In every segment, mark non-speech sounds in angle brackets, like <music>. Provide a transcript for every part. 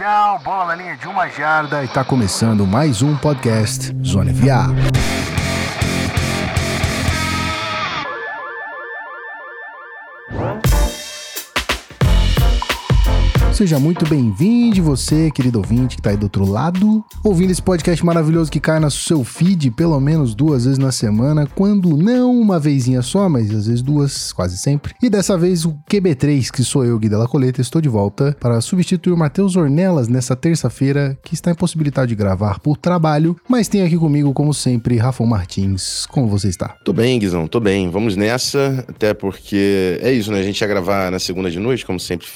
down, bola na linha de uma jarda e tá começando mais um podcast Zona FA. Seja muito bem-vindo, você, querido ouvinte que tá aí do outro lado, ouvindo esse podcast maravilhoso que cai no seu feed pelo menos duas vezes na semana, quando não uma vezinha só, mas às vezes duas, quase sempre. E dessa vez o QB3, que sou eu, Gui Della Coleta, estou de volta para substituir o Matheus Ornelas nessa terça-feira, que está impossibilitado de gravar por trabalho, mas tem aqui comigo, como sempre, Rafa Martins. Como você está? Tô bem, Guizão, tô bem. Vamos nessa, até porque é isso, né? A gente ia gravar na segunda de noite, como sempre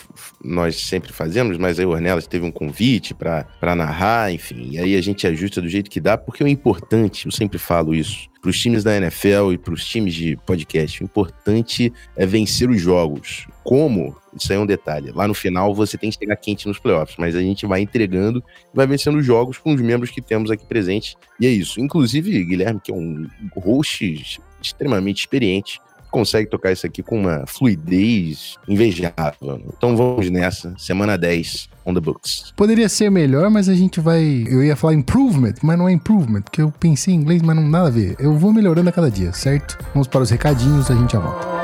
nós sempre fazemos, mas aí o Ornelas teve um convite para narrar, enfim. E aí a gente ajusta do jeito que dá, porque o importante, eu sempre falo isso, para os times da NFL e para os times de podcast, o importante é vencer os jogos. Como? Isso aí é um detalhe. Lá no final você tem que chegar quente nos playoffs, mas a gente vai entregando e vai vencendo os jogos com os membros que temos aqui presentes. E é isso. Inclusive, Guilherme, que é um host extremamente experiente, consegue tocar isso aqui com uma fluidez invejável. Então vamos nessa, semana 10 on the books. Poderia ser melhor, mas a gente vai. Eu ia falar improvement, mas não é improvement, porque eu pensei em inglês, mas não nada a ver. Eu vou melhorando a cada dia, certo? Vamos para os recadinhos, a gente já volta.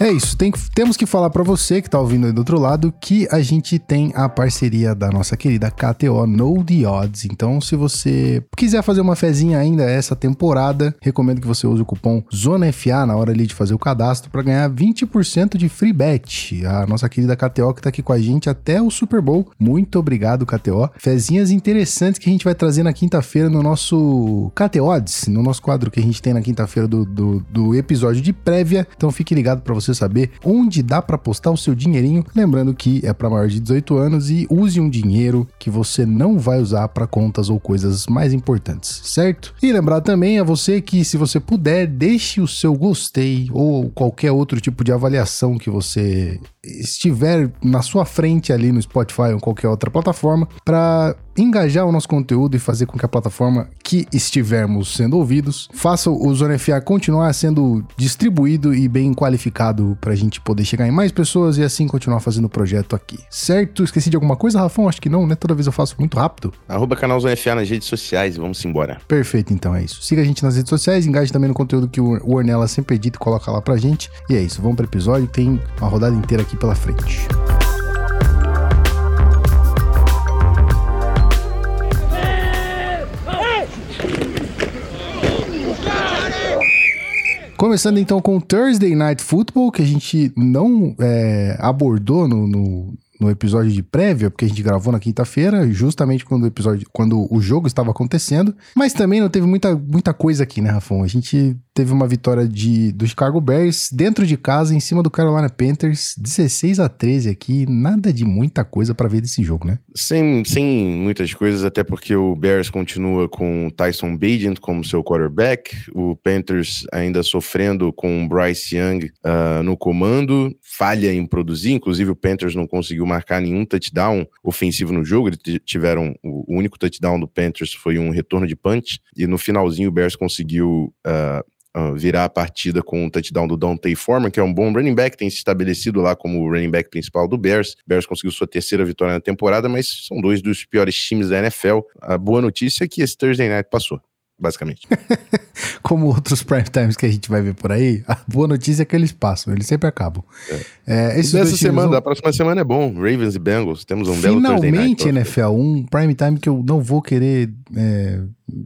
É isso, tem, temos que falar para você que tá ouvindo aí do outro lado que a gente tem a parceria da nossa querida KTO No The Odds. Então, se você quiser fazer uma fezinha ainda essa temporada, recomendo que você use o cupom ZONAFA na hora ali de fazer o cadastro para ganhar 20% de free bet. A nossa querida KTO que tá aqui com a gente até o Super Bowl. Muito obrigado, KTO. Fezinhas interessantes que a gente vai trazer na quinta-feira no nosso KTO Odds, no nosso quadro que a gente tem na quinta-feira do, do, do episódio de prévia. Então, fique ligado para você você saber onde dá para postar o seu dinheirinho. Lembrando que é para maior de 18 anos e use um dinheiro que você não vai usar para contas ou coisas mais importantes, certo? E lembrar também a você que, se você puder, deixe o seu gostei ou qualquer outro tipo de avaliação que você estiver na sua frente ali no Spotify ou qualquer outra plataforma para engajar o nosso conteúdo e fazer com que a plataforma que estivermos sendo ouvidos faça o Zona FA continuar sendo distribuído e bem qualificado para a gente poder chegar em mais pessoas e assim continuar fazendo o projeto aqui. Certo? Esqueci de alguma coisa, Rafão? Acho que não, né? Toda vez eu faço muito rápido. Arroba canal Zona FA nas redes sociais e vamos embora. Perfeito, então é isso. Siga a gente nas redes sociais, engaje também no conteúdo que o Ornella sempre edita e coloca lá pra gente. E é isso, vamos pro episódio, tem uma rodada inteira aqui pela frente. Começando então com Thursday Night Football, que a gente não é, abordou no, no, no episódio de prévia, porque a gente gravou na quinta-feira, justamente quando o episódio, quando o jogo estava acontecendo. Mas também não teve muita, muita coisa aqui, né, Rafão? A gente teve uma vitória de, do Chicago Bears dentro de casa, em cima do Carolina Panthers, 16 a 13 aqui. Nada de muita coisa para ver desse jogo, né? Sem, sem muitas coisas, até porque o Bears continua com Tyson Bagent como seu quarterback, o Panthers ainda sofrendo com Bryce Young uh, no comando, falha em produzir, inclusive o Panthers não conseguiu marcar nenhum touchdown ofensivo no jogo, eles tiveram o único touchdown do Panthers foi um retorno de punch, e no finalzinho o Bears conseguiu uh, virar a partida com um touchdown do Dante Foreman, que é um bom running back, tem se estabelecido lá como o running back principal do Bears. Bears conseguiu sua terceira vitória na temporada, mas são dois dos piores times da NFL. A boa notícia é que esse Thursday Night passou basicamente. <laughs> Como outros prime times que a gente vai ver por aí, a boa notícia é que eles passam, eles sempre acabam. É. É, Dessa semana, vão... a próxima semana é bom. Ravens e Bengals, temos um belo Thursday Night. Finalmente, NFL, um prime time que eu não vou querer é,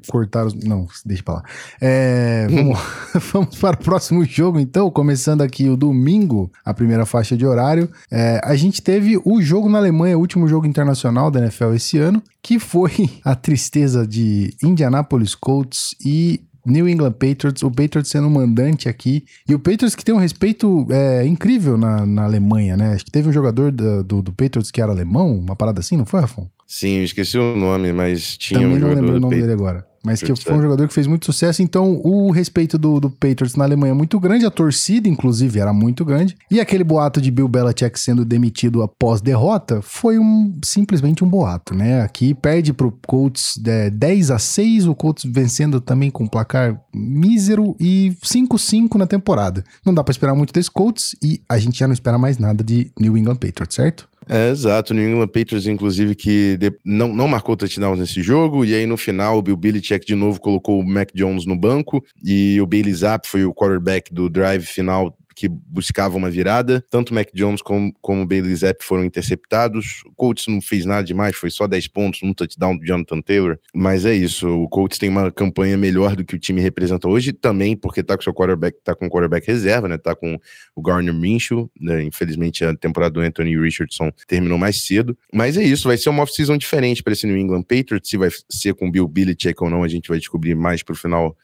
cortar os. Não, deixa pra lá. É, vamos, <laughs> vamos para o próximo jogo, então. Começando aqui o domingo, a primeira faixa de horário. É, a gente teve o jogo na Alemanha, o último jogo internacional da NFL esse ano, que foi <laughs> a tristeza de Indianapolis Colts e New England Patriots, o Patriots sendo mandante aqui. E o Patriots que tem um respeito é, incrível na, na Alemanha, né? Acho que teve um jogador do, do, do Patriots que era alemão, uma parada assim, não foi, Rafão? Sim, esqueci o nome, mas tinha Também um não jogador lembro o nome dele agora. Mas que foi um jogador que fez muito sucesso. Então, o respeito do, do Patriots na Alemanha é muito grande, a torcida, inclusive, era muito grande. E aquele boato de Bill Belichick sendo demitido após derrota foi um simplesmente um boato, né? Aqui perde pro Colts é, 10 a 6, o Colts vencendo também com um placar mísero e 5-5 na temporada. Não dá para esperar muito desse Colts e a gente já não espera mais nada de New England Patriots, certo? É, exato. O New England Patriots, inclusive, que não, não marcou touchdowns nesse jogo, e aí no final o Bill Belichick de novo colocou o Mac Jones no banco, e o Bailey Zapp foi o quarterback do drive final que buscava uma virada. Tanto Mac Jones como, como Bailey Zapp foram interceptados. O Colts não fez nada demais, foi só 10 pontos, um touchdown do Jonathan Taylor. Mas é isso, o Colts tem uma campanha melhor do que o time representa hoje, também porque tá com seu quarterback, tá com quarterback reserva, né? Tá com o Garner Minshew, né? Infelizmente a temporada do Anthony Richardson terminou mais cedo. Mas é isso, vai ser uma off-season diferente para esse New England Patriots. Se vai ser com Bill Belichick ou não, a gente vai descobrir mais pro final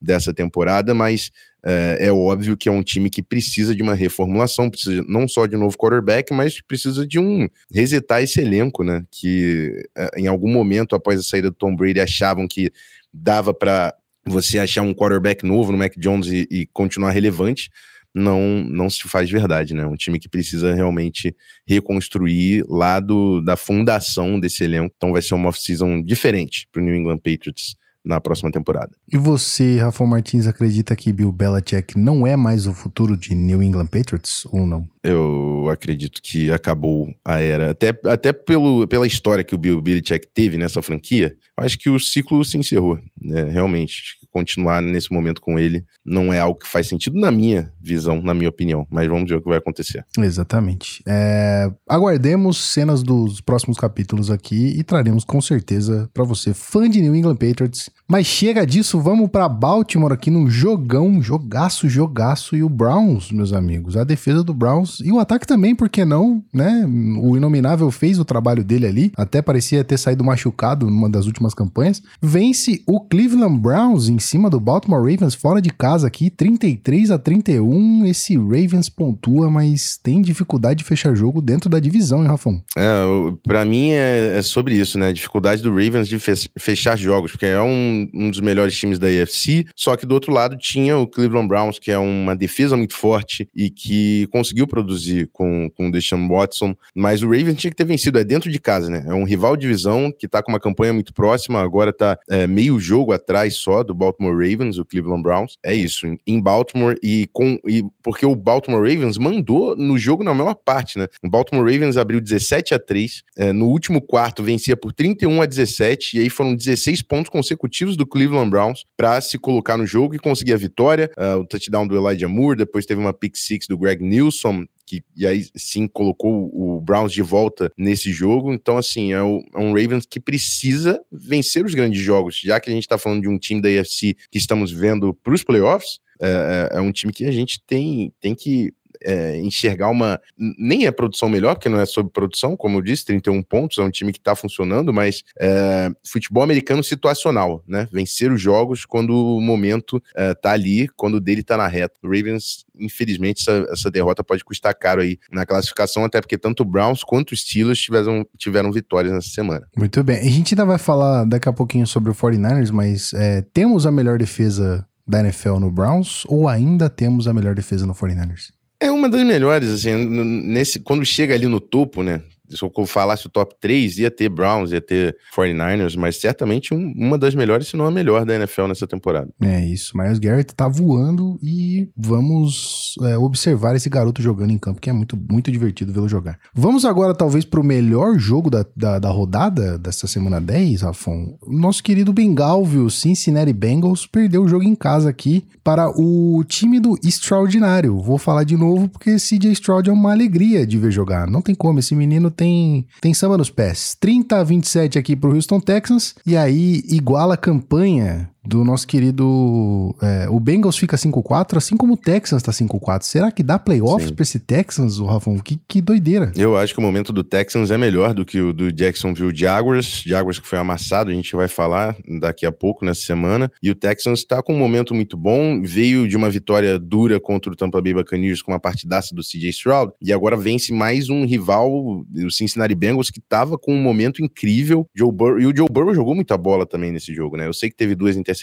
dessa temporada, mas é, é, óbvio que é um time que precisa de uma reformulação, precisa não só de um novo quarterback, mas precisa de um resetar esse elenco, né? Que é, em algum momento após a saída do Tom Brady achavam que dava para você achar um quarterback novo no Mac Jones e, e, continuar relevante. Não, não se faz verdade, né? Um time que precisa realmente reconstruir lá do, da fundação desse elenco. Então vai ser uma off-season diferente para o New England Patriots na próxima temporada. E você, Rafael Martins, acredita que Bill Belichick não é mais o futuro de New England Patriots ou não? Eu acredito que acabou a era, até, até pelo, pela história que o Bill Belichick teve nessa franquia, acho que o ciclo se encerrou, né? Realmente, continuar nesse momento com ele não é algo que faz sentido na minha visão, na minha opinião. Mas vamos ver o que vai acontecer. Exatamente. É, aguardemos cenas dos próximos capítulos aqui e traremos com certeza para você, fã de New England Patriots. Mas chega disso, vamos para Baltimore aqui num jogão, jogaço, jogaço e o Browns, meus amigos. A defesa do Browns e o ataque também, por que não, né? O Inominável fez o trabalho dele ali, até parecia ter saído machucado numa das últimas campanhas. Vence o Cleveland Browns em cima do Baltimore Ravens fora de casa aqui, 33 a 31. Esse Ravens pontua, mas tem dificuldade de fechar jogo dentro da divisão, hein, Rafão? É, para mim é, é, sobre isso, né? Dificuldade do Ravens de fechar jogos, porque é um, um dos melhores times da AFC, só que do outro lado tinha o Cleveland Browns, que é uma defesa muito forte e que conseguiu produzir com, com o Deshaun Watson, mas o Ravens tinha que ter vencido, é dentro de casa, né? É um rival de divisão que tá com uma campanha muito próxima, agora tá é, meio jogo atrás só do Baltimore Baltimore Ravens, o Cleveland Browns. É isso, em Baltimore e com e porque o Baltimore Ravens mandou no jogo na maior parte, né? O Baltimore Ravens abriu 17 a 3, é, no último quarto vencia por 31 a 17 e aí foram 16 pontos consecutivos do Cleveland Browns para se colocar no jogo e conseguir a vitória. Uh, o touchdown do Elijah Moore, depois teve uma pick six do Greg Nilsson, que e aí sim colocou o Browns de volta nesse jogo. Então, assim, é, o, é, um Ravens que precisa vencer os grandes jogos, já que a gente está falando de um time da AFC que estamos vendo para os playoffs. É, é, é um time que a gente tem, tem que é, enxergar uma. Nem é produção melhor, porque não é sobre produção, como eu disse, 31 pontos, é um time que está funcionando, mas é, futebol americano situacional, né? Vencer os jogos quando o momento é, tá ali, quando o dele tá na reta. O Ravens, infelizmente, essa, essa, derrota pode custar caro aí na classificação, até porque tanto o Browns quanto os Steelers tiveram, tiveram vitórias nessa semana. Muito bem. A gente ainda vai falar daqui a pouquinho sobre o 49ers, mas é, temos a melhor defesa da NFL no Browns ou ainda temos a melhor defesa no 49ers? É uma das melhores, assim, nesse, quando chega ali no topo, né? Se eu falasse o top 3, ia ter Browns, ia ter 49ers, mas certamente um, uma das melhores, se não a melhor da NFL nessa temporada. É isso, Miles Garrett tá voando e vamos é, observar esse garoto jogando em campo, que é muito, muito divertido vê-lo jogar. Vamos agora, talvez, pro melhor jogo da, da, da rodada dessa semana 10, Rafon. Nosso querido Bengalvio, Cincinnati Bengals, perdeu o jogo em casa aqui para o time do Extraordinário. Vou falar de novo porque CJ Stroud é uma alegria de ver jogar. Não tem como, esse menino tem, tem samba nos pés. 30 a 27 aqui pro Houston Texans. E aí iguala a campanha do nosso querido. É, o Bengals fica 5-4, assim como o Texans tá 5-4. Será que dá playoffs pra esse Texans, o Rafão? Que, que doideira. Eu acho que o momento do Texans é melhor do que o do Jacksonville Jaguars. Jaguars que foi amassado, a gente vai falar daqui a pouco nessa semana. E o Texans tá com um momento muito bom. Veio de uma vitória dura contra o Tampa Bay Buccaneers com uma partidaça do CJ Stroud. E agora vence mais um rival, o Cincinnati Bengals, que tava com um momento incrível. Joe Burrow, e o Joe Burrow jogou muita bola também nesse jogo, né? Eu sei que teve duas interceptações,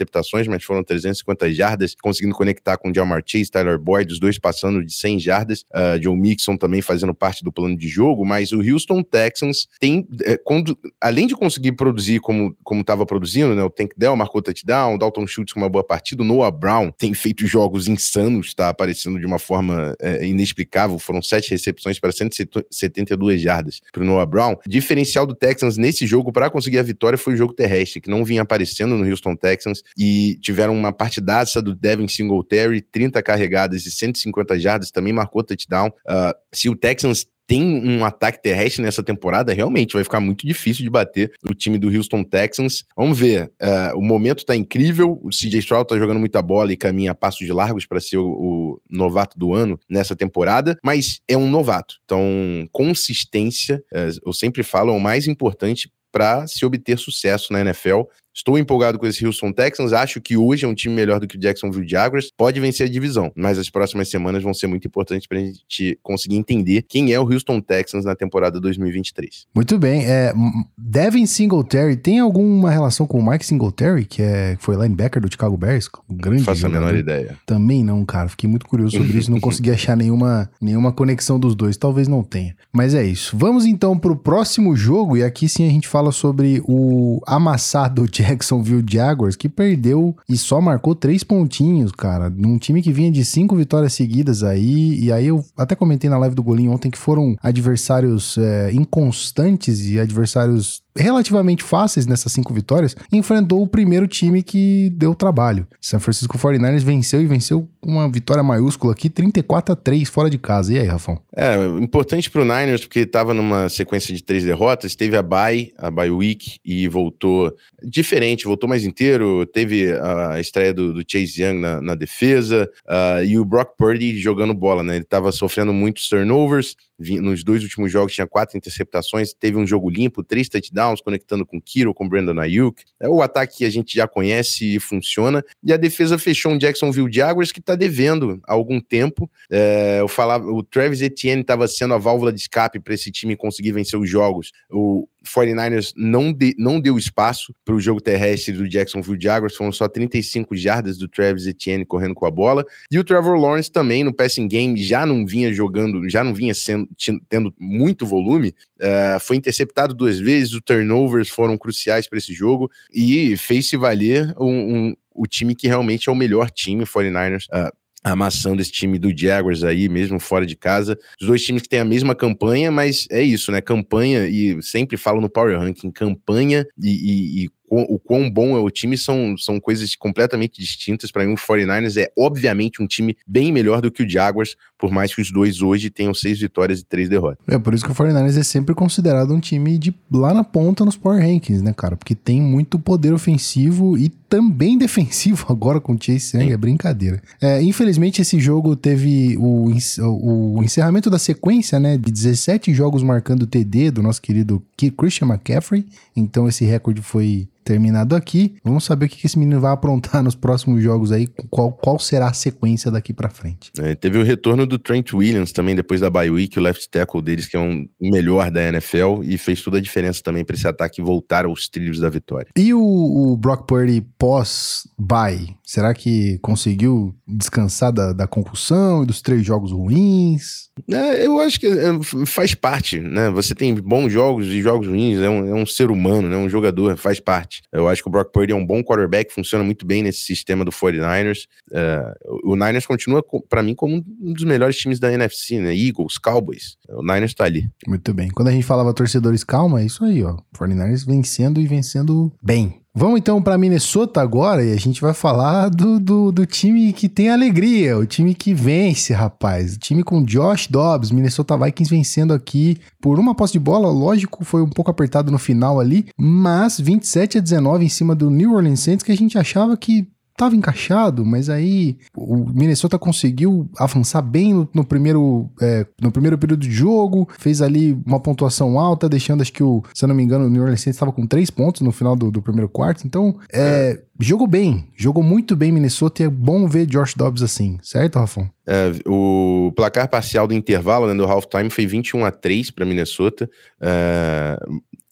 mas foram 350 jardas, conseguindo conectar com Jamar Chase, Tyler Boyd, os dois passando de 100 jardas. Uh, Joe Mixon também fazendo parte do plano de jogo, mas o Houston Texans tem, é, quando, além de conseguir produzir como estava produzindo, né? O Tank Dell marcou touchdown, o Dalton Schultz com uma boa partida, o Noah Brown tem feito jogos insanos, está aparecendo de uma forma é, inexplicável. Foram sete recepções para 172 jardas para o Noah Brown. Diferencial do Texans nesse jogo para conseguir a vitória foi o jogo terrestre, que não vinha aparecendo no Houston Texans e tiveram uma partidaça do Devin Singletary, 30 carregadas e 150 jardas, também marcou touchdown. Uh, se o Texans tem um ataque terrestre nessa temporada, realmente vai ficar muito difícil de bater o time do Houston Texans. Vamos ver. Uh, o momento está incrível. O CJ Stroud está jogando muita bola e caminha a passos largos para ser o, o, novato do ano nessa temporada, mas é um novato. Então, consistência, uh, eu sempre falo, é o mais importante para se obter sucesso na NFL. Estou empolgado com esse Houston Texans. Acho que hoje é um time melhor do que o Jacksonville Jaguars. Pode vencer a divisão, mas as próximas semanas vão ser muito importantes para a gente conseguir entender quem é o Houston Texans na temporada 2023. Muito bem. É, Devin Singletary tem alguma relação com o Mike Singletary, que é, foi linebacker do Chicago Bears? Um grande não faço jogador. a menor ideia. Também não, cara. Fiquei muito curioso sobre isso. Não <laughs> consegui achar nenhuma, nenhuma conexão dos dois. Talvez não tenha. Mas é isso. Vamos então para o próximo jogo. E aqui sim a gente fala sobre o amassado Jacksonville Jaguars, que perdeu e só marcou três pontinhos, cara, num time que vinha de cinco vitórias seguidas aí. E aí eu até comentei na live do Golinho ontem que foram adversários é, inconstantes e adversários relativamente fáceis nessas cinco vitórias, enfrentou o primeiro time que deu trabalho. San Francisco 49ers venceu e venceu uma vitória maiúscula aqui, 34 a 3 fora de casa. E aí, Rafão? É, importante pro Niners porque estava numa sequência de três derrotas, teve a bye, a bye week e voltou diferente, voltou mais inteiro, teve a estreia do, do Chase Young na, na defesa uh, e o Brock Purdy jogando bola, né? Ele estava sofrendo muitos turnovers, nos dois últimos jogos tinha quatro interceptações, teve um jogo limpo, três touchdowns, conectando com Kiro, com Brandon Ayuk. É o ataque que a gente já conhece e funciona. E a defesa fechou um Jacksonville Jaguars que está devendo há algum tempo. É, eu falava, o Travis Etienne estava sendo a válvula de escape para esse time conseguir vencer os jogos. O, 49ers não, de, não deu espaço para o jogo terrestre do Jacksonville Jaguars, foram só 35 jardas do Travis Etienne correndo com a bola. E o Trevor Lawrence também no passing game já não vinha jogando, já não vinha sendo, tendo muito volume. Uh, foi interceptado duas vezes, os turnovers foram cruciais para esse jogo e fez-se valer um, um, o time que realmente é o melhor time, 49ers. Uh, amassando esse time do Jaguars aí, mesmo fora de casa. Os dois times que têm a mesma campanha, mas é isso, né? Campanha, e sempre falo no Power Ranking, campanha e, e, e o quão bom é o time são, são coisas completamente distintas. Para mim, o 49ers é obviamente um time bem melhor do que o Jaguars, por mais que os dois hoje tenham seis vitórias e três derrotas. É por isso que o 49ers é sempre considerado um time de lá na ponta nos Power Rankings, né, cara? Porque tem muito poder ofensivo e também <laughs> defensivo agora com o Chase Young, é brincadeira. É, infelizmente, esse jogo teve o, o encerramento da sequência, né, de 17 jogos marcando TD do nosso querido Christian McCaffrey. Então, esse recorde foi terminado aqui. Vamos saber o que esse menino vai aprontar <laughs> nos próximos jogos aí, qual, qual será a sequência daqui para frente. É, teve o retorno do Trent Williams também depois da bye week, o left tackle deles que é um melhor da NFL e fez toda a diferença também para esse ataque voltar aos trilhos da vitória. E o, o Brock Purdy pós bye, será que conseguiu descansar da, da concussão e dos três jogos ruins? É, eu acho que é, faz parte, né? Você tem bons jogos e jogos ruins, é um, é um ser humano, né? Um jogador, faz parte parte. Eu acho que o Brock Purdy é um bom quarterback, funciona muito bem nesse sistema do 49ers. Uh, o Niners continua, para mim, como um dos melhores times da NFC, né? Eagles, Cowboys. O Niners tá ali. Muito bem. Quando a gente falava torcedores, calma, é isso aí, ó. 49ers vencendo e vencendo bem. Vamos então para Minnesota agora e a gente vai falar do, do, do, time que tem alegria, o time que vence, rapaz. O time com Josh Dobbs, Minnesota Vikings vencendo aqui por uma posse de bola, lógico, foi um pouco apertado no final ali, mas 27 a 19 em cima do New Orleans Saints que a gente achava que estava encaixado, mas aí o Minnesota conseguiu avançar bem no, no primeiro, é, no primeiro período de jogo, fez ali uma pontuação alta, deixando acho que o, se eu não me engano, o New Orleans Saints estava com três pontos no final do, do primeiro quarto, então é, jogou bem, jogou muito bem Minnesota e é bom ver Josh Dobbs assim, certo, Rafão? É, o placar parcial do intervalo, né, do halftime, foi 21 a 3 para Minnesota. É,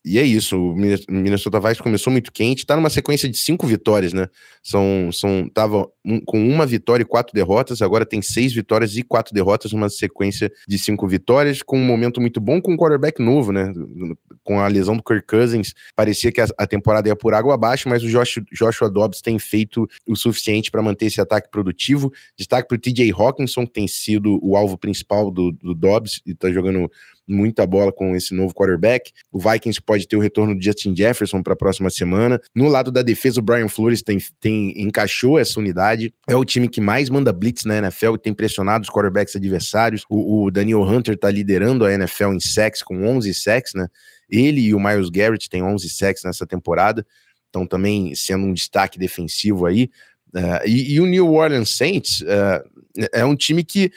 e é isso, o Minnesota Vikings começou muito quente, tá numa sequência de cinco vitórias, né? São, são, tava um, com uma vitória e quatro derrotas, agora tem seis vitórias e quatro derrotas, numa sequência de cinco vitórias, com um momento muito bom com um quarterback novo, né? Com a lesão do Kirk Cousins, parecia que a, a temporada ia por água abaixo, mas o Josh, Joshua Dobbs tem feito o suficiente para manter esse ataque produtivo. Destaque para o TJ Hawkinson, que tem sido o alvo principal do, do Dobbs e tá jogando muita bola com esse novo quarterback. O Vikings pode ter o retorno do Justin Jefferson para a próxima semana. No lado da defesa, o Brian Flores tem, tem, encaixou essa unidade. É o time que mais manda blitz na NFL e tem pressionado os quarterbacks adversários. O, o Daniel Hunter está liderando a NFL em sacks com 11 sacks, né? Ele e o Miles Garrett têm 11 sacks nessa temporada, então também sendo um destaque defensivo aí. Uh, e, e, o New Orleans Saints uh, é um time que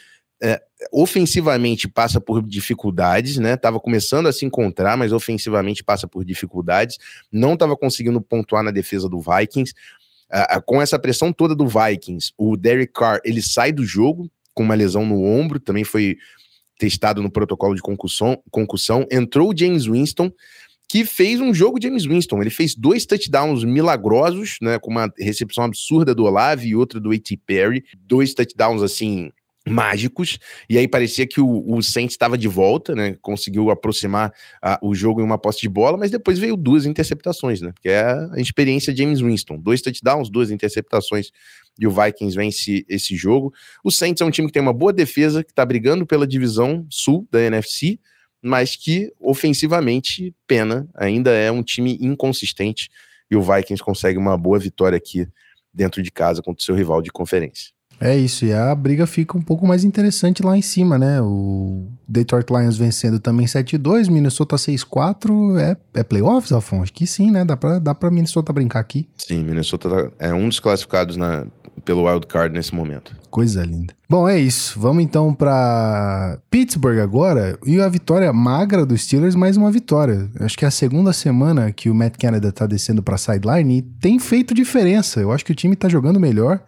ofensivamente passa por dificuldades, né? Tava começando a se encontrar, mas ofensivamente passa por dificuldades. Não estava conseguindo pontuar na defesa do Vikings. Com essa pressão toda do Vikings, o Derek Carr ele sai do jogo com uma lesão no ombro, também foi testado no protocolo de concussão. concussão. Entrou o James Winston, que fez um jogo James Winston. Ele fez dois touchdowns milagrosos, né? Com uma recepção absurda do Olave e outra do A.T. Perry. Dois touchdowns assim mágicos, e aí parecia que o, o Saints estava de volta, né? Conseguiu aproximar uh, o jogo em uma posse de bola, mas depois veio duas interceptações, né? Que é a experiência James Winston. Dois touchdowns, duas interceptações, e o Vikings vence esse jogo. O Saints é um time que tem uma boa defesa, que está brigando pela divisão sul da NFC, mas que ofensivamente, pena, ainda é um time inconsistente, e o Vikings consegue uma boa vitória aqui dentro de casa contra o seu rival de conferência. É isso, e a briga fica um pouco mais interessante lá em cima, né? O Detroit Lions vencendo também 7-2, Minnesota 6-4, é, é playoffs, Afonso? Que sim, né? Dá pra, dá pra Minnesota brincar aqui. Sim, Minnesota tá, é um dos classificados na, pelo wild card nesse momento. Coisa linda. Bom, é isso. Vamos então para Pittsburgh agora. E a vitória magra dos Steelers, mais uma vitória. Acho que é a segunda semana que o Matt Canada tá descendo para sideline e tem feito diferença. Eu acho que o time tá jogando melhor.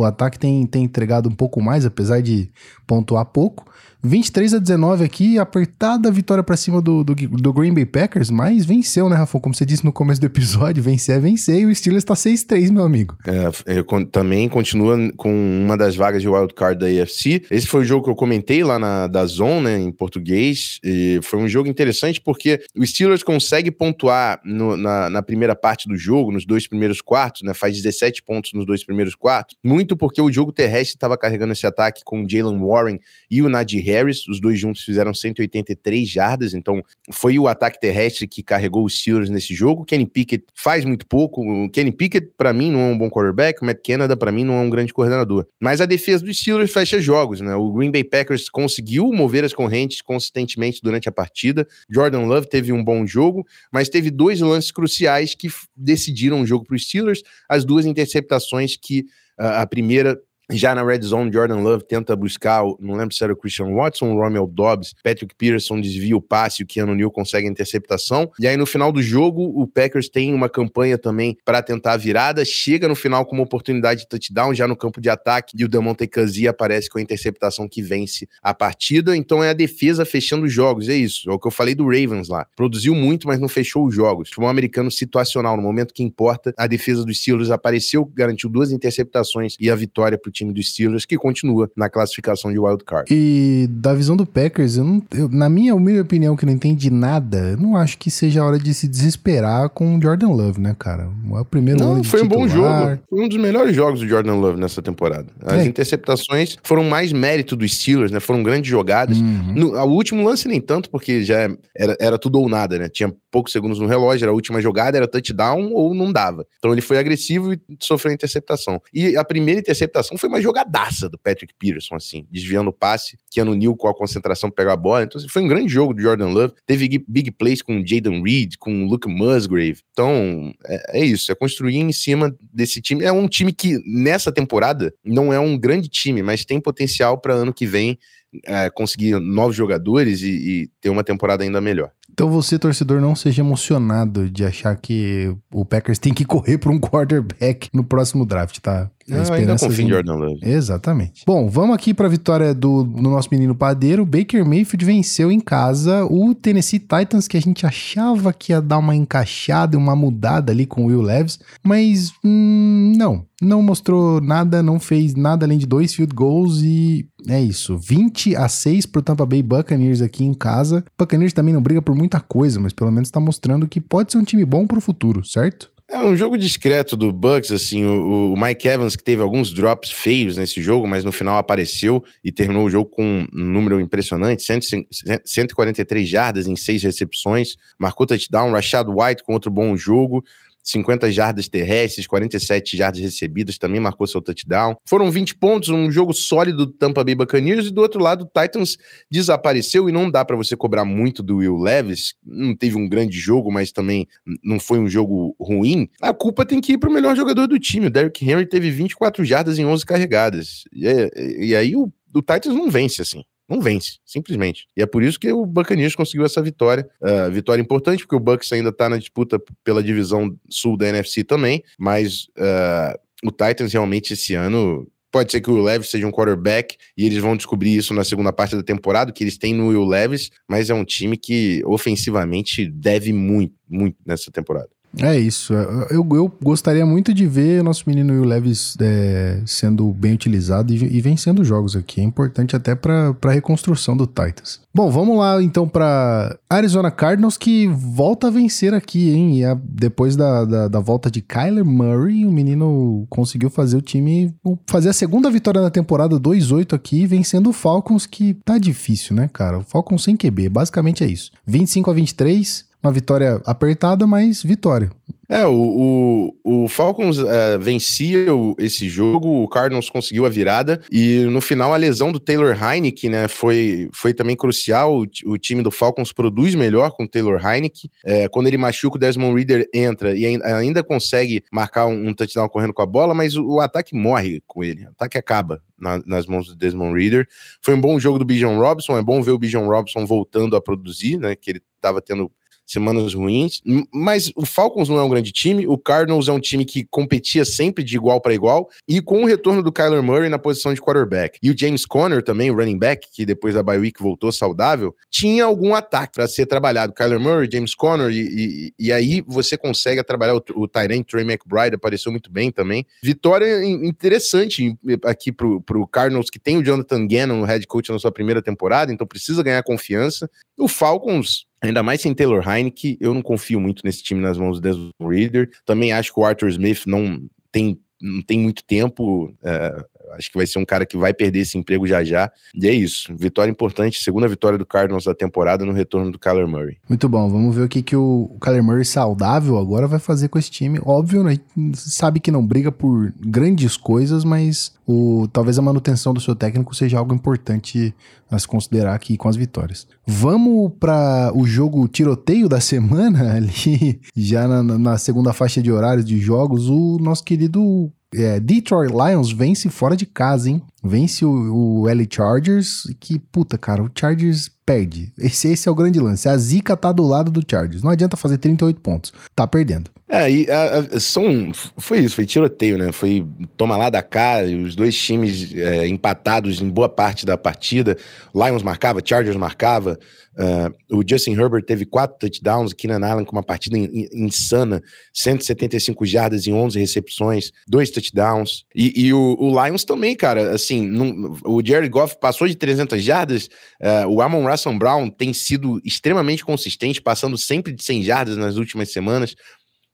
O ataque tem, tem entregado um pouco mais, apesar de pontuar pouco. 23 a 19 aqui, apertada vitória para cima do, do, do, Green Bay Packers, mas venceu, né, Rafa? Como você disse no começo do episódio, vencer é vencer e o Steelers tá 6-3, meu amigo. É, também continua com uma das vagas de wildcard da AFC. Esse foi o jogo que eu comentei lá na da Zone, né, em português, e foi um jogo interessante porque o Steelers consegue pontuar no, na, na primeira parte do jogo, nos dois primeiros quartos, né, faz 17 pontos nos dois primeiros quartos, muito porque o jogo terrestre estava carregando esse ataque com o Jalen Warren e o Nadir Harris, os dois juntos fizeram 183 jardas, então foi o ataque terrestre que carregou os Steelers nesse jogo. Kenny Pickett faz muito pouco. O Kenny Pickett, para mim, não é um bom quarterback. O Matt Canada, para mim, não é um grande coordenador. Mas a defesa dos Steelers fecha jogos, né? O Green Bay Packers conseguiu mover as correntes consistentemente durante a partida. Jordan Love teve um bom jogo, mas teve dois lances cruciais que decidiram o jogo para os Steelers. As duas interceptações que a primeira já na red zone, Jordan Love tenta buscar, não lembro se era o Christian Watson, o Romeo Dobbs, Patrick Peterson desvia o passe, o Keanu Neal consegue a interceptação. E aí no final do jogo, o Packers tem uma campanha também para tentar a virada, chega no final com uma oportunidade de touchdown já no campo de ataque e o Demonte Casey aparece com a interceptação que vence a partida. Então é a defesa fechando os jogos, é isso. É o que eu falei do Ravens lá. Produziu muito, mas não fechou os jogos. Foi um americano situacional no momento que importa. A defesa dos Steelers apareceu, garantiu duas interceptações e a vitória para o time dos Steelers, que continua na classificação de wild card. E da visão do Packers, eu não, eu, na minha humilde opinião, que não entende nada, eu não acho que seja a hora de se desesperar com o Jordan Love, né, cara? É o primeiro não, ano de foi um titular. bom jogo. Foi um dos melhores jogos do Jordan Love nessa temporada. As é. interceptações foram mais mérito dos Steelers, né? Foram grandes jogadas. Uhum. No, o último lance nem tanto, porque já era, era tudo ou nada, né? Tinha poucos segundos no relógio, era a última jogada, era touchdown ou não dava. Então ele foi agressivo e sofreu interceptação. E a primeira interceptação foi uma jogadaça do Patrick Peterson, assim, desviando o passe, que New com a concentração pegar a bola. Então assim, foi um grande jogo do Jordan Love. Teve big plays com Jaden Reed, com Luke Musgrave. Então é, é isso, é construir em cima desse time. É um time que nessa temporada não é um grande time, mas tem potencial para ano que vem é, conseguir novos jogadores e, e, ter uma temporada ainda melhor. Então você, torcedor, não seja emocionado de achar que o Packers tem que correr para um quarterback no próximo draft, tá? Não, ainda confio em Jordan Love. Exatamente. Bom, vamos aqui para a vitória do, do nosso menino padeiro. Baker Mayfield venceu em casa o Tennessee Titans, que a gente achava que ia dar uma encaixada, uma mudada ali com o Will Levis, mas hum, não. Não mostrou nada, não fez nada além de dois field goals e é isso. 20 a 6 pro Tampa Bay Buccaneers aqui em casa. Buccaneers também não briga por muita coisa, mas pelo menos está mostrando que pode ser um time bom pro futuro, certo? É um jogo discreto do Bucks, assim, o, Mike Evans que teve alguns drops feios nesse jogo, mas no final apareceu e terminou o jogo com um número impressionante, 100, 143 jardas em seis recepções, marcou touchdown, Rashad White com outro bom jogo, 50 jardas terrestres, 47 jardas recebidas, também marcou seu touchdown. Foram 20 pontos, um jogo sólido do Tampa Bay Buccaneers e do outro lado o Titans desapareceu e não dá para você cobrar muito do Will Levis. Não teve um grande jogo, mas também não foi um jogo ruim. A culpa tem que ir para o melhor jogador do time. O Derrick Henry teve 24 jardas em 11 carregadas. E, e aí o, o Titans não vence assim não vence, simplesmente. E é por isso que o Buccaneers conseguiu essa vitória. Uh, vitória importante, porque o Bucks ainda está na disputa pela divisão sul da NFC também, mas uh, o Titans realmente esse ano Pode ser que o Will Levis seja um quarterback e eles vão descobrir isso na segunda parte da temporada, que eles têm no Will Levis, mas é um time que ofensivamente deve muito, muito nessa temporada. É isso. Eu, eu gostaria muito de ver nosso menino Will Levis é, sendo bem utilizado e, e, vencendo jogos aqui. É importante até para a reconstrução do Titans. Bom, vamos lá então para Arizona Cardinals que volta a vencer aqui, hein? A, depois da, da, da, volta de Kyler Murray, o menino conseguiu fazer o time fazer a segunda vitória da temporada 2-8 aqui, vencendo o Falcons, que tá difícil, né, cara? O Falcons sem QB, basicamente é isso. 25 a 23, uma vitória apertada, mas vitória. É, o, o, o Falcons é, vencia o, esse jogo, o Cardinals conseguiu a virada, e no final a lesão do Taylor Heineke, né, foi, foi também crucial. O, o time do Falcons produz melhor com o Taylor Heineke. É, quando ele machuca, o Desmond Reader entra e ainda, ainda consegue marcar um, um, touchdown correndo com a bola, mas o, o ataque morre com ele, o ataque acaba. Na, nas mãos do Desmond Reader. Foi um bom jogo do Bijan Robson, é bom ver o Bijan Robson voltando a produzir, né? Que ele estava tendo semanas ruins, mas o Falcons não é um grande time, o Cardinals é um time que competia sempre de igual para igual, e com o retorno do Kyler Murray na posição de quarterback, e o James Conner também, o running back, que depois da bye week voltou saudável, tinha algum ataque para ser trabalhado. Kyler Murray, James Conner, e, e, e aí você consegue trabalhar o, o Tyrant, Trey McBride apareceu muito bem também. Vitória interessante aqui pro, pro Cardinals, que tem o Jonathan Gannon, o head coach na sua primeira temporada, então precisa ganhar confiança. O Falcons Ainda mais sem Taylor Heineke, eu não confio muito nesse time nas mãos do Desmond Reader. Também acho que o Arthur Smith não tem, não tem muito tempo. É, acho que vai ser um cara que vai perder esse emprego já já. E é isso. Vitória importante, segunda vitória do Cardinals da temporada no retorno do Kyler Murray. Muito bom. Vamos ver o que, que o Kyler Murray saudável agora vai fazer com esse time. Óbvio, né? Sabe que não briga por grandes coisas, mas o, talvez a manutenção do seu técnico seja algo importante a se considerar aqui com as vitórias. Vamos para o jogo tiroteio da semana <laughs> ali, já na, na segunda faixa de horários de jogos, o nosso querido é, Detroit Lions vence fora de casa, hein? Vence o, o L Chargers, que, puta, cara, o Chargers perde. Esse, esse é o grande lance. A zica tá do lado do Chargers. Não adianta fazer 38 pontos. Tá perdendo. É, e a, a, são, foi isso, foi tiroteio, né? Foi toma lá da cara, os dois times é, empatados em boa parte da partida. Lions marcava, Chargers marcava. Uh, o Justin Herbert teve quatro touchdowns, Keenan Allen com uma partida in, insana, 175 jardas em 11 recepções, dois touchdowns. E, e o, o, Lions também, cara, assim, num, o Jared Goff passou de 300 jardas, uh, o Amon Russell Brown tem sido extremamente consistente, passando sempre de 100 jardas nas últimas semanas.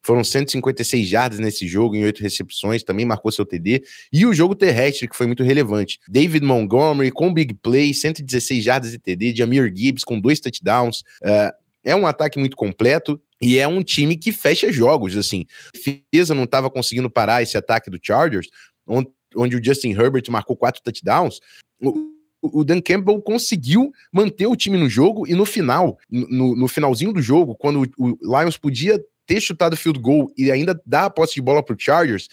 Foram 156 jardas nesse jogo, em oito recepções, também marcou seu TD. E o jogo terrestre, que foi muito relevante. David Montgomery com big play, 116 jardas de TD. Jamir Gibbs com dois touchdowns. Uh, é um ataque muito completo. E é um time que fecha jogos, assim. A defesa não estava conseguindo parar esse ataque do Chargers, onde, onde o Justin Herbert marcou quatro touchdowns. O, o Dan Campbell conseguiu manter o time no jogo e no final, no, no finalzinho do jogo, quando o, o Lions podia ter chutado field goal e ainda dar a posse de bola para o Chargers,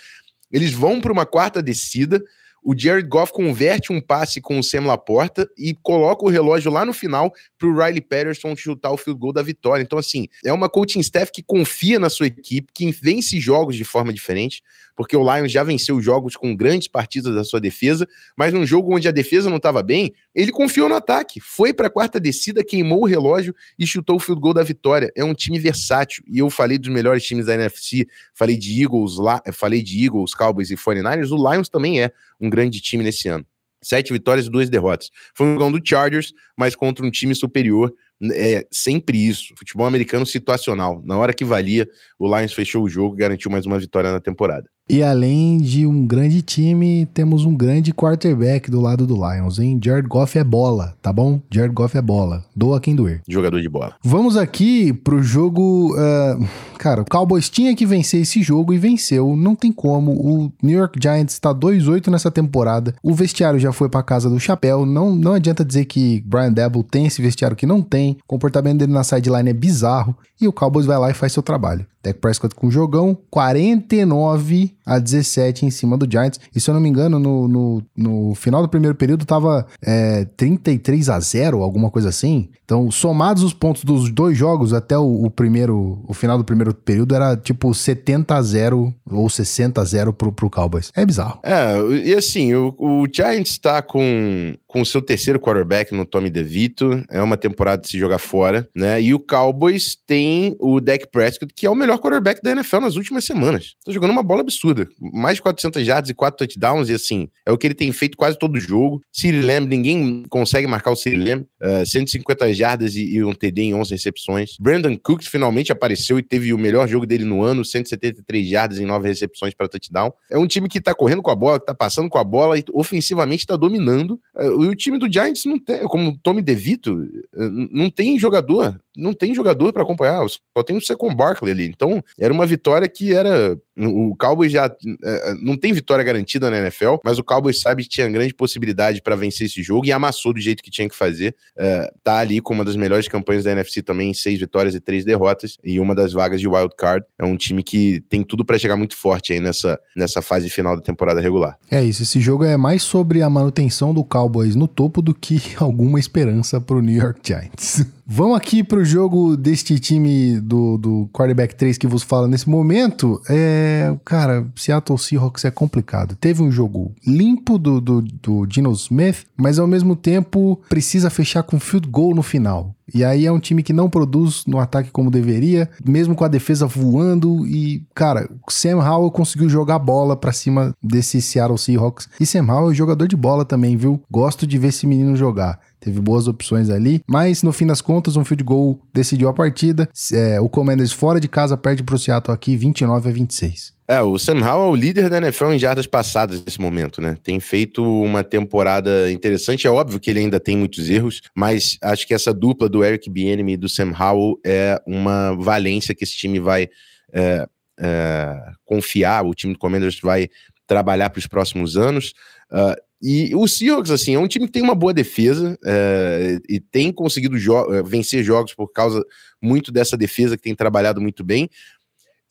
eles vão para uma quarta descida. O Jared Goff converte um passe com o Sam Laporta e coloca o relógio lá no final para o Riley Patterson chutar o field goal da vitória. Então, assim, é uma coaching staff que confia na sua equipe, que vence jogos de forma diferente porque o Lions já venceu jogos com grandes partidas da sua defesa, mas num jogo onde a defesa não estava bem, ele confiou no ataque, foi para a quarta descida, queimou o relógio e chutou o field goal da vitória. É um time versátil, e eu falei dos melhores times da NFC, falei de Eagles, lá, falei de Eagles, Cowboys e 49ers, o Lions também é um grande time nesse ano. Sete vitórias e duas derrotas. Foi um jogo do Chargers, mas contra um time superior é sempre isso. Futebol americano situacional. Na hora que valia, o Lions fechou o jogo e garantiu mais uma vitória na temporada. E além de um grande time, temos um grande quarterback do lado do Lions, hein? Jared Goff é bola, tá bom? Jared Goff é bola. Doa quem doer. Jogador de bola. Vamos aqui pro jogo. Uh, cara, o Cowboys tinha que vencer esse jogo e venceu. Não tem como. O New York Giants tá 2-8 nessa temporada. O vestiário já foi pra casa do chapéu. Não, não adianta dizer que Brian Debo tem esse vestiário que não tem. O comportamento dele na sideline é bizarro. E o Cowboys vai lá e faz seu trabalho. Dak Prescott com jogão, 49 a 17 em cima do Giants. E se eu não me engano, no, no, no final do primeiro período tava é, 33 a 0, alguma coisa assim. Então, somados os pontos dos dois jogos até o, o, primeiro, o final do primeiro período era tipo 70 a 0 ou 60 a 0 pro, pro Cowboys. É bizarro. É, e assim, o, o Giants tá com com o seu terceiro quarterback no Tommy DeVito. É uma temporada de se jogar fora, né? E o Cowboys tem o Dak Prescott, que é o melhor quarterback da NFL nas últimas semanas. Tá jogando uma bola absurda. Mais de 400 yards e 4 touchdowns, e assim, é o que ele tem feito quase todo jogo. Siri Lamb, ninguém consegue marcar o Siri Lamb. Uh, 150 jardas e, e, um TD em 11 recepções. Brandon Cooks finalmente apareceu e teve o melhor jogo dele no ano, 173 jardas em 9 recepções para touchdown. É um time que tá correndo com a bola, que tá passando com a bola e ofensivamente tá dominando. Uh, o time do Giants não tem, como Tommy DeVito, eh, não tem jogador não tem jogador para acompanhar, só tem o Second Barkley ali. Então, era uma vitória que era. O Cowboys já é, não tem vitória garantida na NFL, mas o Cowboys sabe que tinha grande possibilidade para vencer esse jogo e amassou do jeito que tinha que fazer. É, tá ali com uma das melhores campanhas da NFC também, seis vitórias e três derrotas, e uma das vagas de wild card. É um time que tem tudo para chegar muito forte aí nessa, nessa fase final da temporada regular. É isso, esse jogo é mais sobre a manutenção do Cowboys no topo do que <laughs> alguma esperança pro New York Giants. Vamos aqui para o jogo deste time do, do quarterback 3 que vos fala nesse momento. É, cara, Seattle Seahawks é complicado. Teve um jogo limpo do, do, do Gino Smith, mas ao mesmo tempo precisa fechar com field goal no final. E aí é um time que não produz no ataque como deveria, mesmo com a defesa voando. E, cara, Sam Howell conseguiu jogar bola para cima desse Seattle Seahawks. E Sam Howell é jogador de bola também, viu? Gosto de ver esse menino jogar. Teve boas opções ali, mas no fim das contas, um field goal decidiu a partida. É, o Commanders fora de casa perde para o Seattle aqui 29 a 26. É, o Sam Howell é o líder da NFL em jardas passadas nesse momento, né? Tem feito uma temporada interessante. É óbvio que ele ainda tem muitos erros, mas acho que essa dupla do Eric Bieniemy e do Sam Howell é uma valência que esse time vai é, é, confiar, o time do Commanders vai trabalhar para os próximos anos. Uh, e o Seahawks, assim, é um time que tem uma boa defesa é, e tem conseguido jo vencer jogos por causa muito dessa defesa que tem trabalhado muito bem.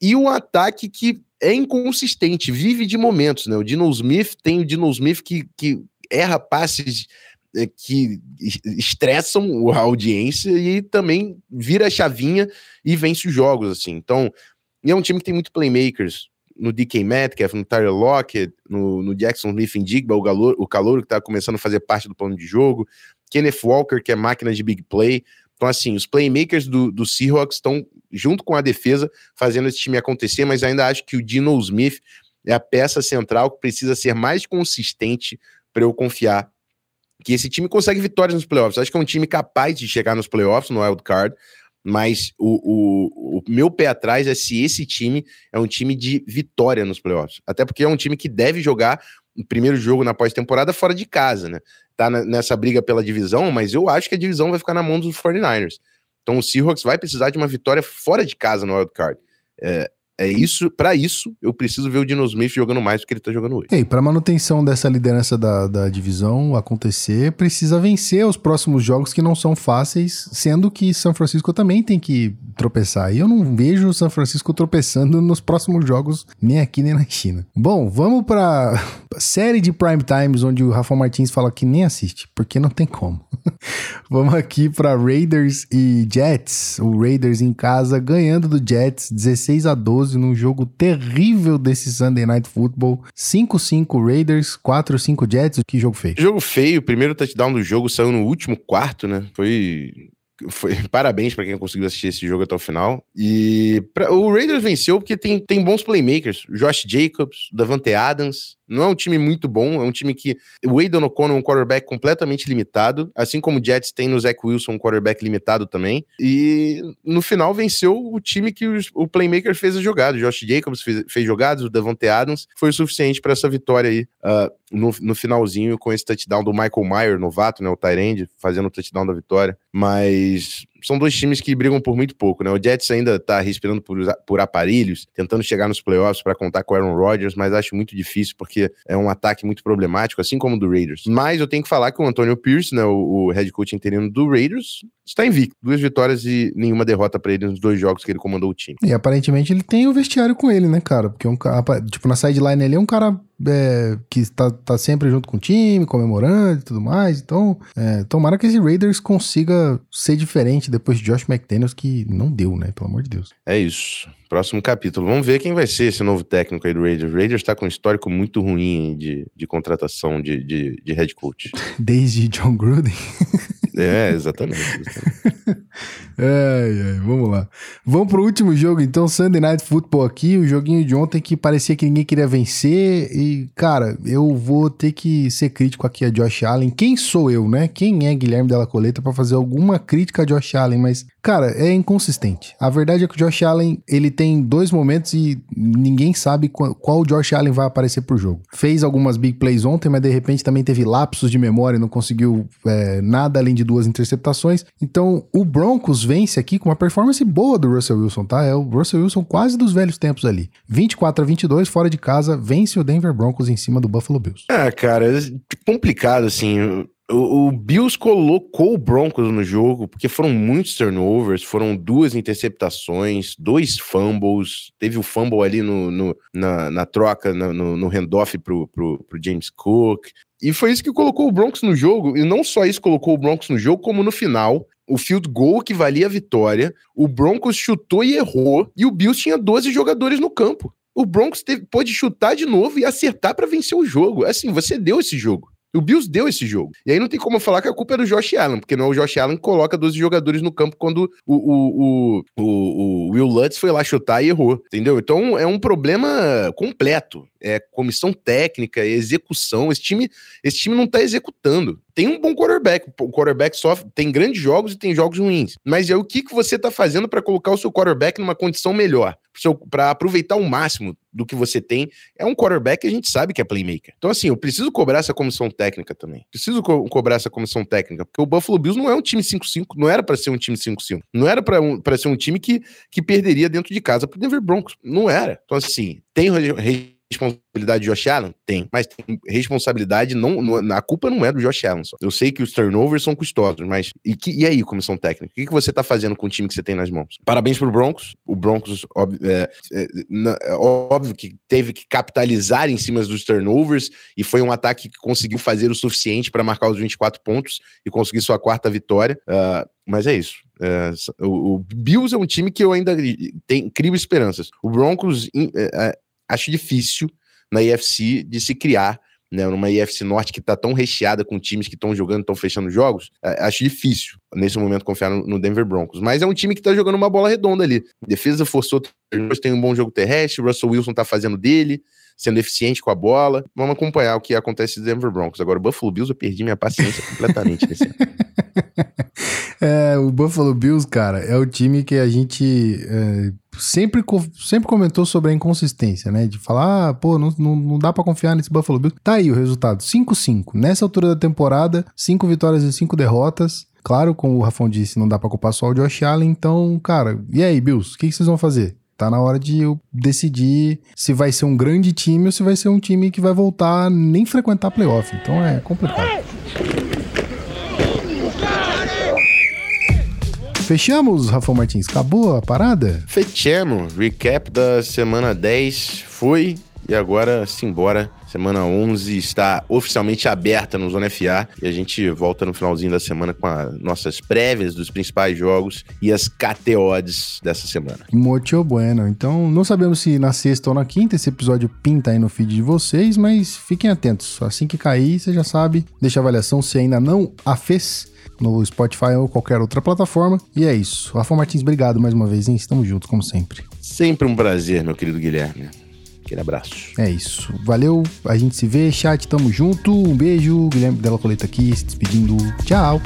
E o ataque que é inconsistente, vive de momentos, né? O Dino Smith tem o Dino Smith que, que erra passes é, que estressam a audiência e também vira a chavinha e vence os jogos, assim. Então, e é um time que tem muito playmakers no DK Metcalf, no Tyler Lockett, no, no Jackson Smith Digba, o, calor, o calor que tá começando a fazer parte do plano de jogo, Kenneth Walker, que é máquina de big play. Então, assim, os playmakers do, do Seahawks estão, junto com a defesa, fazendo esse time acontecer, mas ainda acho que o Dino Smith é a peça central que precisa ser mais consistente para eu confiar que esse time consegue vitórias nos playoffs. Acho que é um time capaz de chegar nos playoffs, no wild card, mas o, o, o, meu pé atrás é se esse time é um time de vitória nos playoffs. Até porque é um time que deve jogar o primeiro jogo na pós-temporada fora de casa, né? Tá nessa briga pela divisão, mas eu acho que a divisão vai ficar na mão dos 49ers. Então o Seahawks vai precisar de uma vitória fora de casa no wild card. É, é isso, para isso, eu preciso ver o Dino Smith jogando mais do que ele tá jogando hoje. E para manutenção dessa liderança da, da divisão acontecer, precisa vencer os próximos jogos que não são fáceis, sendo que São Francisco também tem que tropeçar. E eu não vejo o São Francisco tropeçando nos próximos jogos, nem aqui nem na China. Bom, vamos para <laughs> série de prime times onde o Rafa Martins fala que nem assiste, porque não tem como. <laughs> vamos aqui para Raiders e Jets. O Raiders em casa ganhando do Jets 16 a 12 12 num jogo terrível desse Sunday Night Football. 5-5 Raiders, 4-5 Jets. Que jogo feio. Jogo feio. Primeiro touchdown do jogo saiu no último quarto, né? Foi foi <laughs> parabéns para quem conseguiu assistir esse jogo até o final. E pra, o Raiders venceu porque tem, tem bons playmakers. Josh Jacobs, Davante Adams. Não é um time muito bom, é um time que. O Aidan O'Connor é um quarterback completamente limitado, assim como o Jets tem no Zach Wilson um quarterback limitado também. E no final venceu o time que os, o playmaker fez a jogada. O Josh Jacobs fez, fez jogadas, o Davante Adams foi o suficiente para essa vitória aí uh, no, no finalzinho com esse touchdown do Michael Mayer, novato, né? O Tyrande, fazendo o touchdown da vitória. Mas são dois times que brigam por muito pouco, né? O Jets ainda tá respirando por, por aparelhos, tentando chegar nos playoffs para contar com o Aaron Rodgers, mas acho muito difícil porque é um ataque muito problemático, assim como o do Raiders. Mas eu tenho que falar que o Antonio Pierce, né, o, o head coach interino do Raiders, está invicto. Duas vitórias e nenhuma derrota para ele nos dois jogos que ele comandou o time. E aparentemente ele tem o vestiário com ele, né, cara? Porque um cara, tipo, na sideline ele é um cara é, que tá, tá sempre junto com o time, comemorando e tudo mais. Então, é, tomara que esse Raiders consiga ser diferente depois de Josh McDaniels, que não deu, né? Pelo amor de Deus. É isso. Próximo capítulo. Vamos ver quem vai ser esse novo técnico aí do Raiders. O Raiders tá com um histórico muito ruim de, de contratação de, de, de head coach. <laughs> Desde John Gruden. <laughs> É, <laughs> exatamente. exatamente. <laughs> ai, ai, vamos lá. Vamos pro último jogo, então, Sunday Night Football aqui, o joguinho de ontem que parecia que ninguém queria vencer. E, cara, eu vou ter que ser crítico aqui a Josh Allen. Quem sou eu, né? Quem é Guilherme Della Coleta para fazer alguma crítica a Josh Allen? Mas, cara, é inconsistente. A verdade é que o Josh Allen, ele tem dois momentos e ninguém sabe qual, qual Josh Allen vai aparecer pro jogo. Fez algumas big plays ontem, mas de repente também teve lapsos de memória, não conseguiu é, nada além de de duas interceptações. Então, o Broncos vence aqui com uma performance boa do Russell Wilson, tá? É o Russell Wilson quase dos velhos tempos ali. 24 a 22, fora de casa, vence o Denver Broncos em cima do Buffalo Bills. É, cara, é complicado, assim. O, Bills colocou o Broncos no jogo porque foram muitos turnovers, foram duas interceptações, dois fumbles, teve o fumble ali no, no na, na, troca, no, no handoff pro, pro, pro James Cook. E foi isso que colocou o Broncos no jogo. E não só isso colocou o Broncos no jogo, como no final, o field goal que valia a vitória, o Broncos chutou e errou, e o Bills tinha 12 jogadores no campo. O Broncos teve, pôde chutar de novo e acertar para vencer o jogo. Assim, você deu esse jogo. O Bills deu esse jogo. E aí não tem como falar que a culpa é do Josh Allen, porque não é o Josh Allen que coloca 12 jogadores no campo quando o, o, o, o, o Will Lutz foi lá chutar e errou, entendeu? Então é um problema completo. É comissão técnica, execução. Esse time, esse time não tá executando tem um bom quarterback. O quarterback só tem grandes jogos e tem jogos ruins. Mas é o que, que você está fazendo para colocar o seu quarterback numa condição melhor, para aproveitar o máximo do que você tem. É um quarterback que a gente sabe que é playmaker. Então, assim, eu preciso cobrar essa comissão técnica também. Preciso co cobrar essa comissão técnica, porque o Buffalo Bills não é um time 5-5, não era para ser um time 5-5. Não era para um, ser um time que, que perderia dentro de casa pro Denver Broncos. Não era. Então, assim, tem responsabilidade do Josh Allen? Tem. Mas tem responsabilidade, não, não, a culpa não é do Josh Allen só. Eu sei que os turnovers são custosos, mas e, que, e aí, comissão técnica? O que, que você tá fazendo com o time que você tem nas mãos? Parabéns pro Broncos. O Broncos, óbvio, é, é, é, óbvio que teve que capitalizar em cima dos turnovers e foi um ataque que conseguiu fazer o suficiente para marcar os 24 pontos e conseguir sua quarta vitória. Uh, mas é isso. É, o, o, Bills é um time que eu ainda tenho incríveis esperanças. O Broncos é, é, acho difícil na IFC de se criar, né, numa IFC Norte que está tão recheada com times que estão jogando, estão fechando jogos, acho difícil nesse momento confiar no, Denver Broncos. Mas é um time que está jogando uma bola redonda ali. defesa forçou, tem um bom jogo terrestre, Russell Wilson está fazendo dele, sendo eficiente com a bola. Vamos acompanhar o que acontece no Denver Broncos. Agora, o Buffalo Bills, eu perdi minha paciência completamente nesse ano. <laughs> É, o Buffalo Bills, cara, é o time que a gente é, sempre, sempre comentou sobre a inconsistência, né? De falar, ah, pô, não, não, não dá para confiar nesse Buffalo Bills. Tá aí o resultado: 5-5. Nessa altura da temporada, 5 vitórias e 5 derrotas. Claro, como o Rafão disse, não dá pra culpar só o Josh Allen. Então, cara, e aí, Bills? O que, que vocês vão fazer? Tá na hora de eu decidir se vai ser um grande time ou se vai ser um time que vai voltar nem frequentar playoff. Então é complicado. Fechamos, Rafael Martins? Acabou a parada? Fechamos. Recap da semana 10 foi e agora simbora. Semana 11 está oficialmente aberta no Zona FA e a gente volta no finalzinho da semana com as nossas prévias dos principais jogos e as KTOs dessa semana. Muito bueno. Então, não sabemos se na sexta ou na quinta esse episódio pinta aí no feed de vocês, mas fiquem atentos. Assim que cair, você já sabe, deixa a avaliação se ainda não a fez no Spotify ou qualquer outra plataforma. E é isso. Rafa Martins, obrigado mais uma vez, hein? Estamos juntos, como sempre. Sempre um prazer, meu querido Guilherme. Aquele abraço. É isso. Valeu, a gente se vê, chat, tamo junto. Um beijo. Guilherme Della Coleta aqui, se despedindo. Tchau.